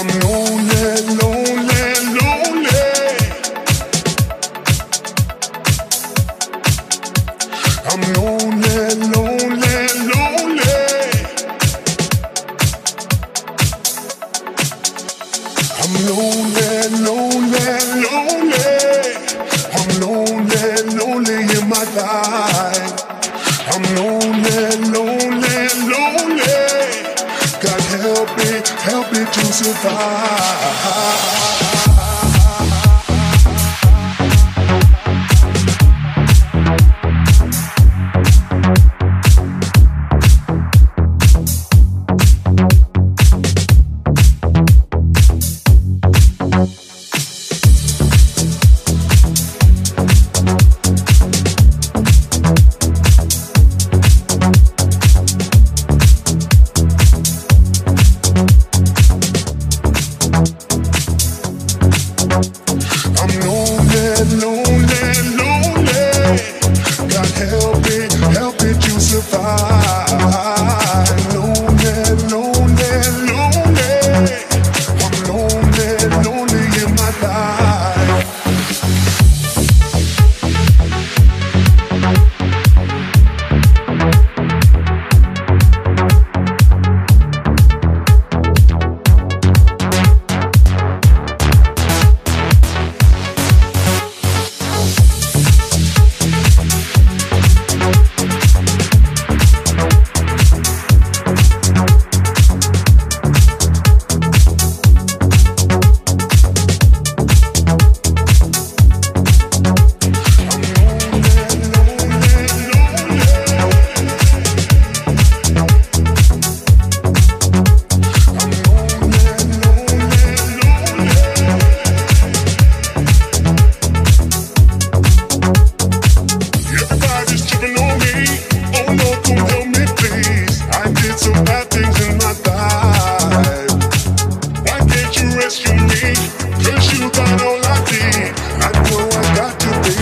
I know cause you got all I need. I know I got to the.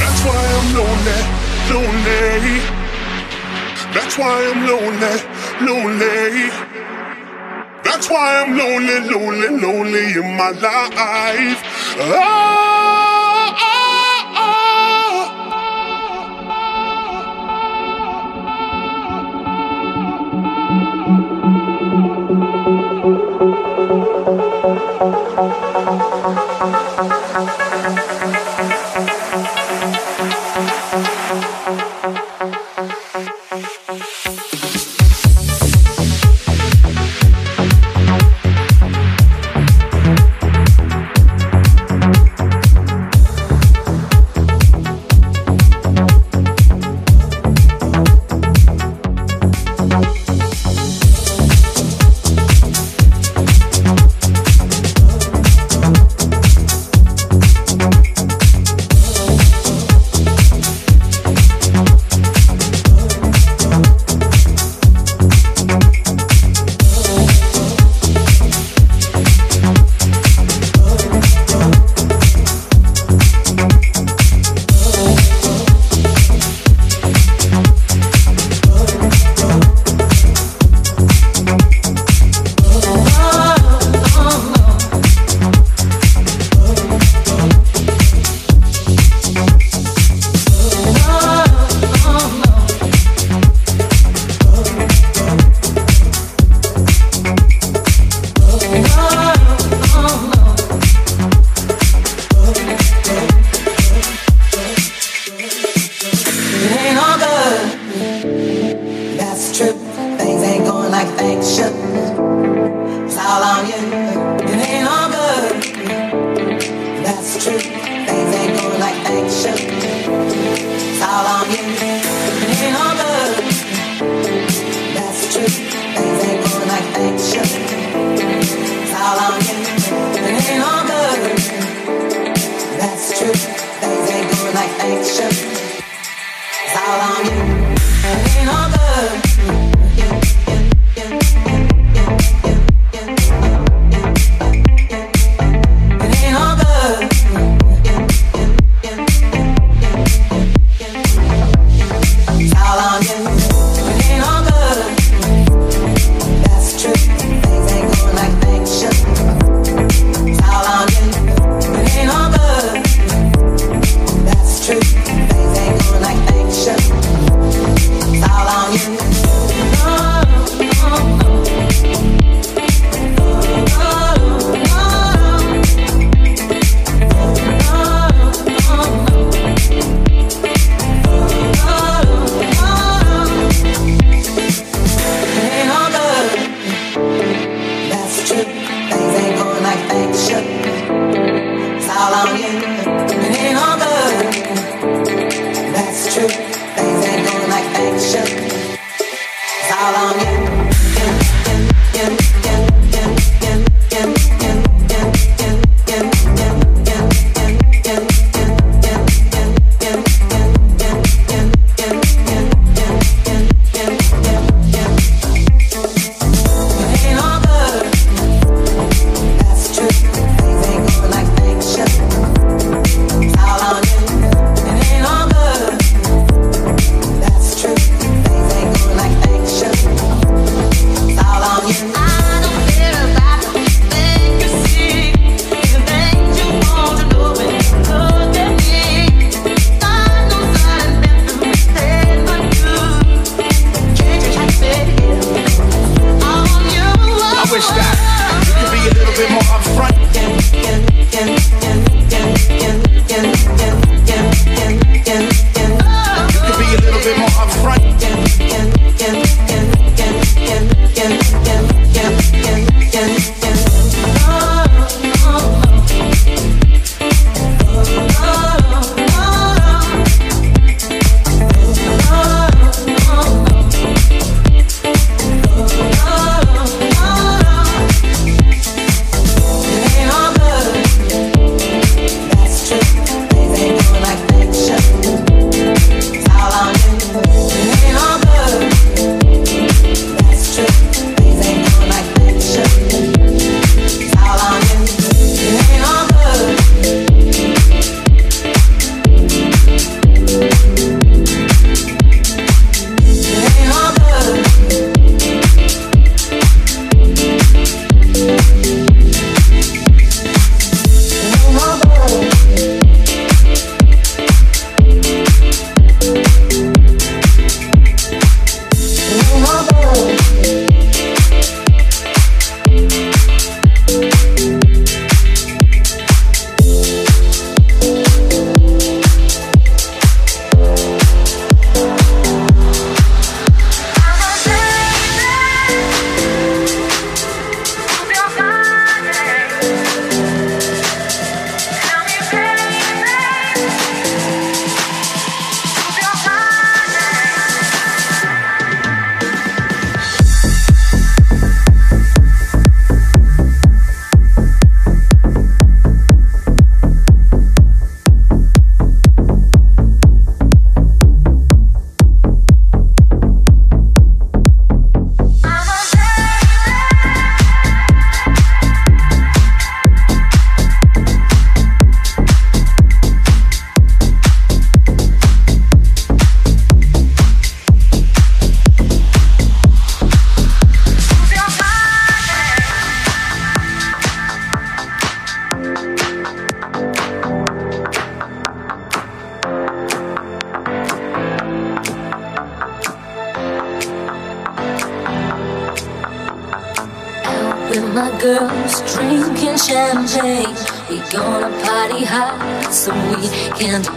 That's why I'm lonely, lonely. That's why I'm lonely, lonely. That's why I'm lonely, lonely, lonely in my life. Oh!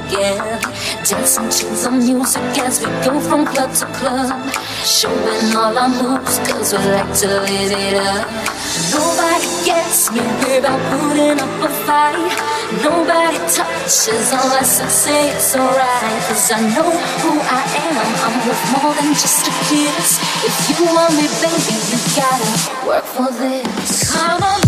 again. Dancing to the music as we go from club to club. Showing all our moves, cause we like to live it up. Nobody gets me about putting up a fight. Nobody touches unless I say it's alright. Cause I know who I am, I'm worth more than just a kiss. If you want me, baby, you gotta work for this. Come on,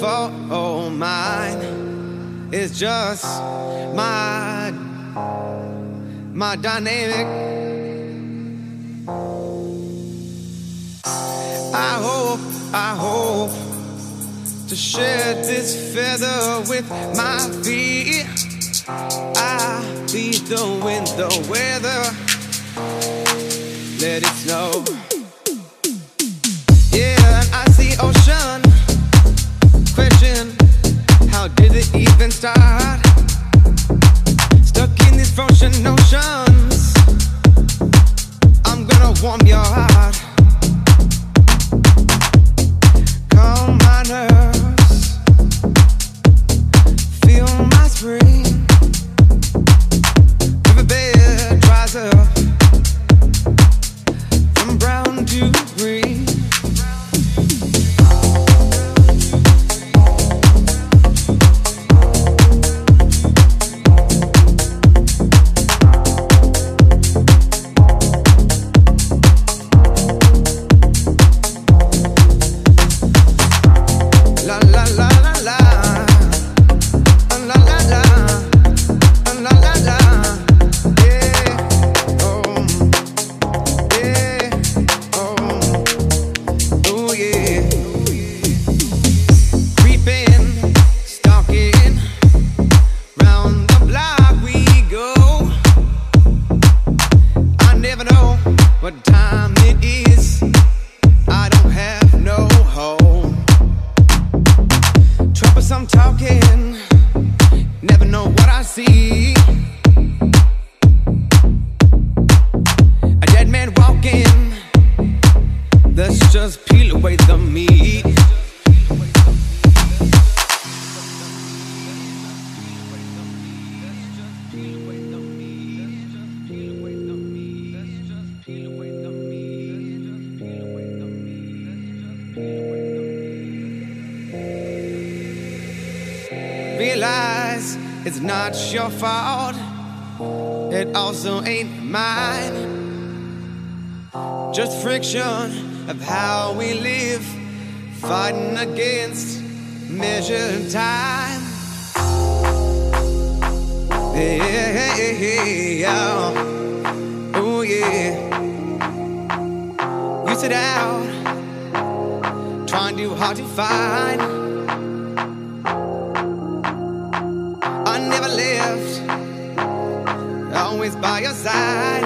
fault oh mine. It's just my my dynamic. I hope, I hope to shed this feather with my feet. I beat the wind, the weather. Let it snow. Let's just peel away the meat. Realize it's not your fault. It also ain't mine. Just friction of how we live, fighting against measured time. Yeah, oh yeah. You sit out, trying too hard to find. I never left, always by your side.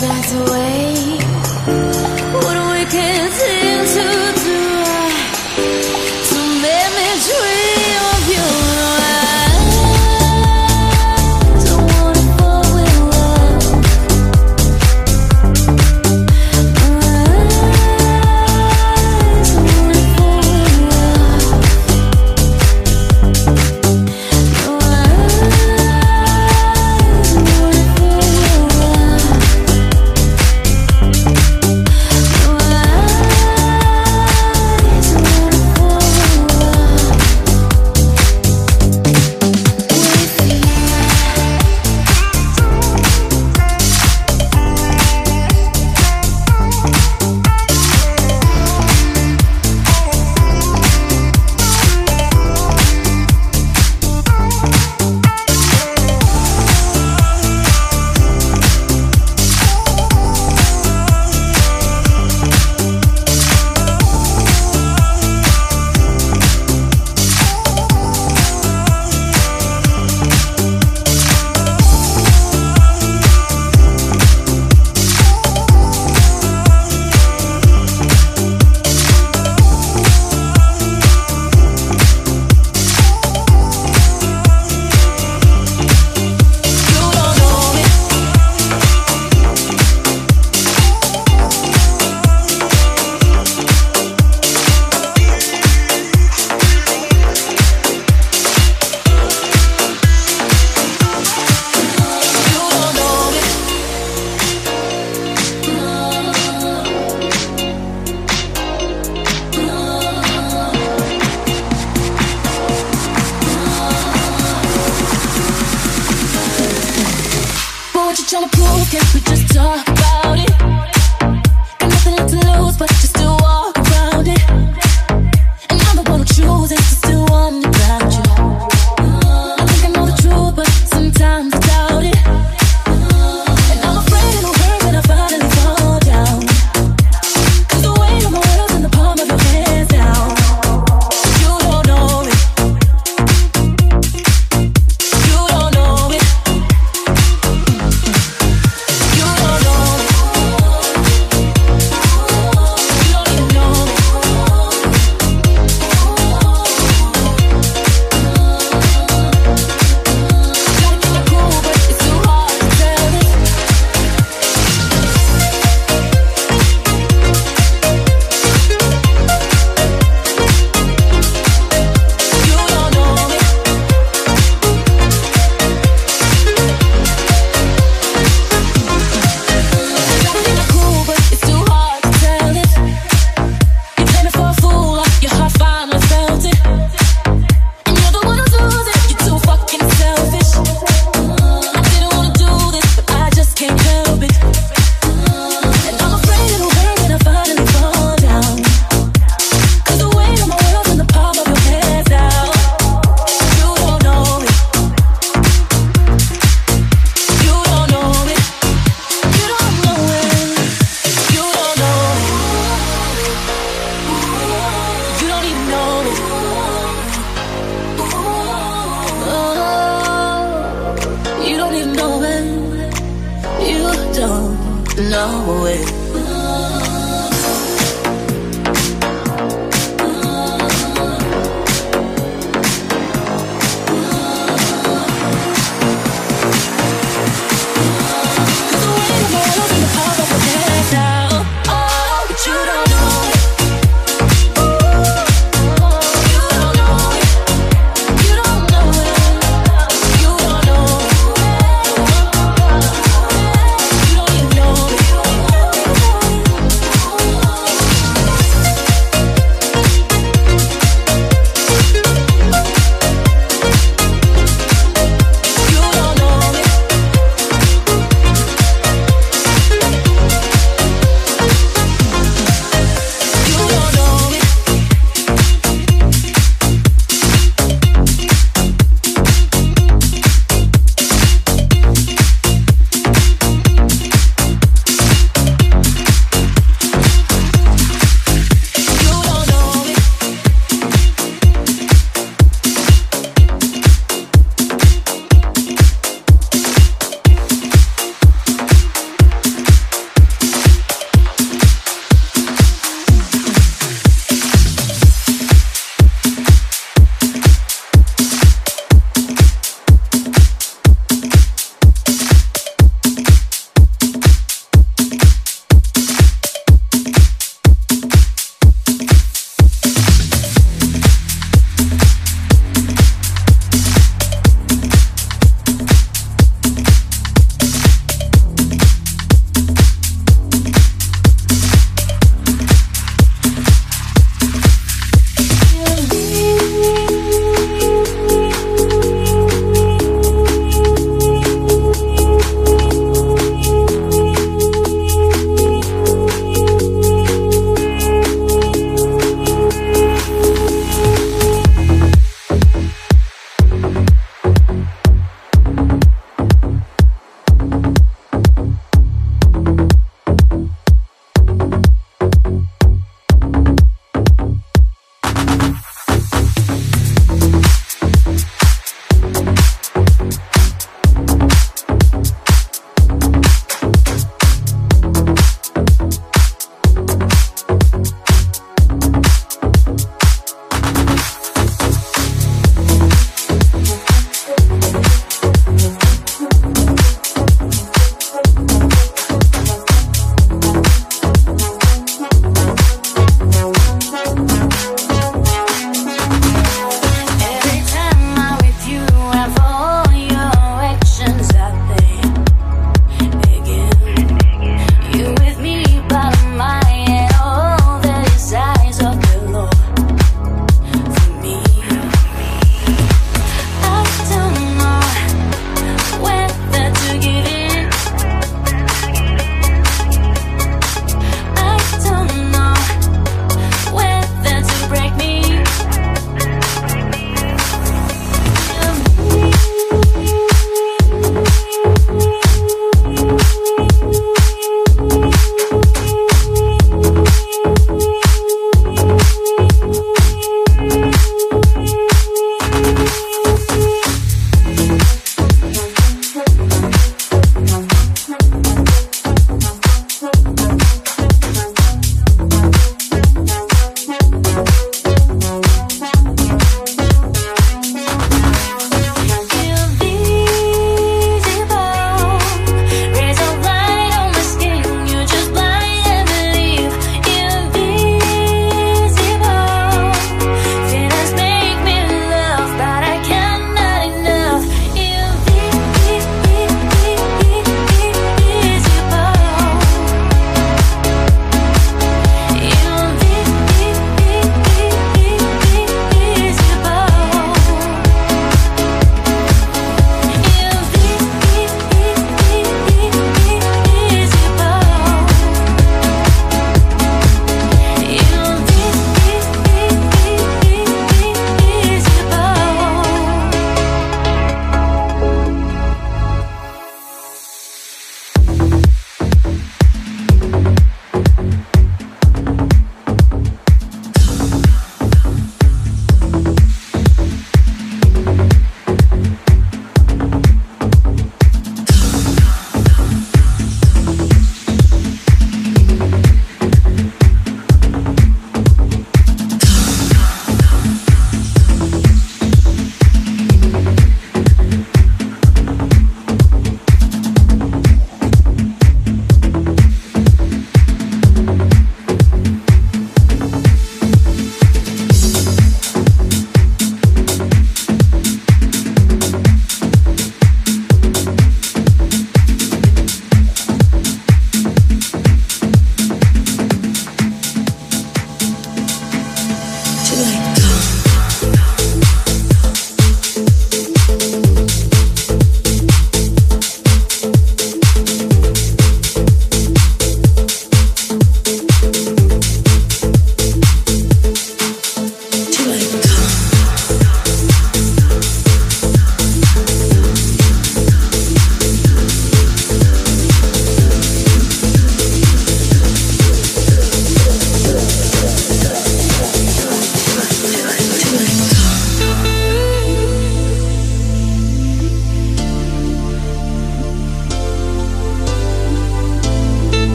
that's the way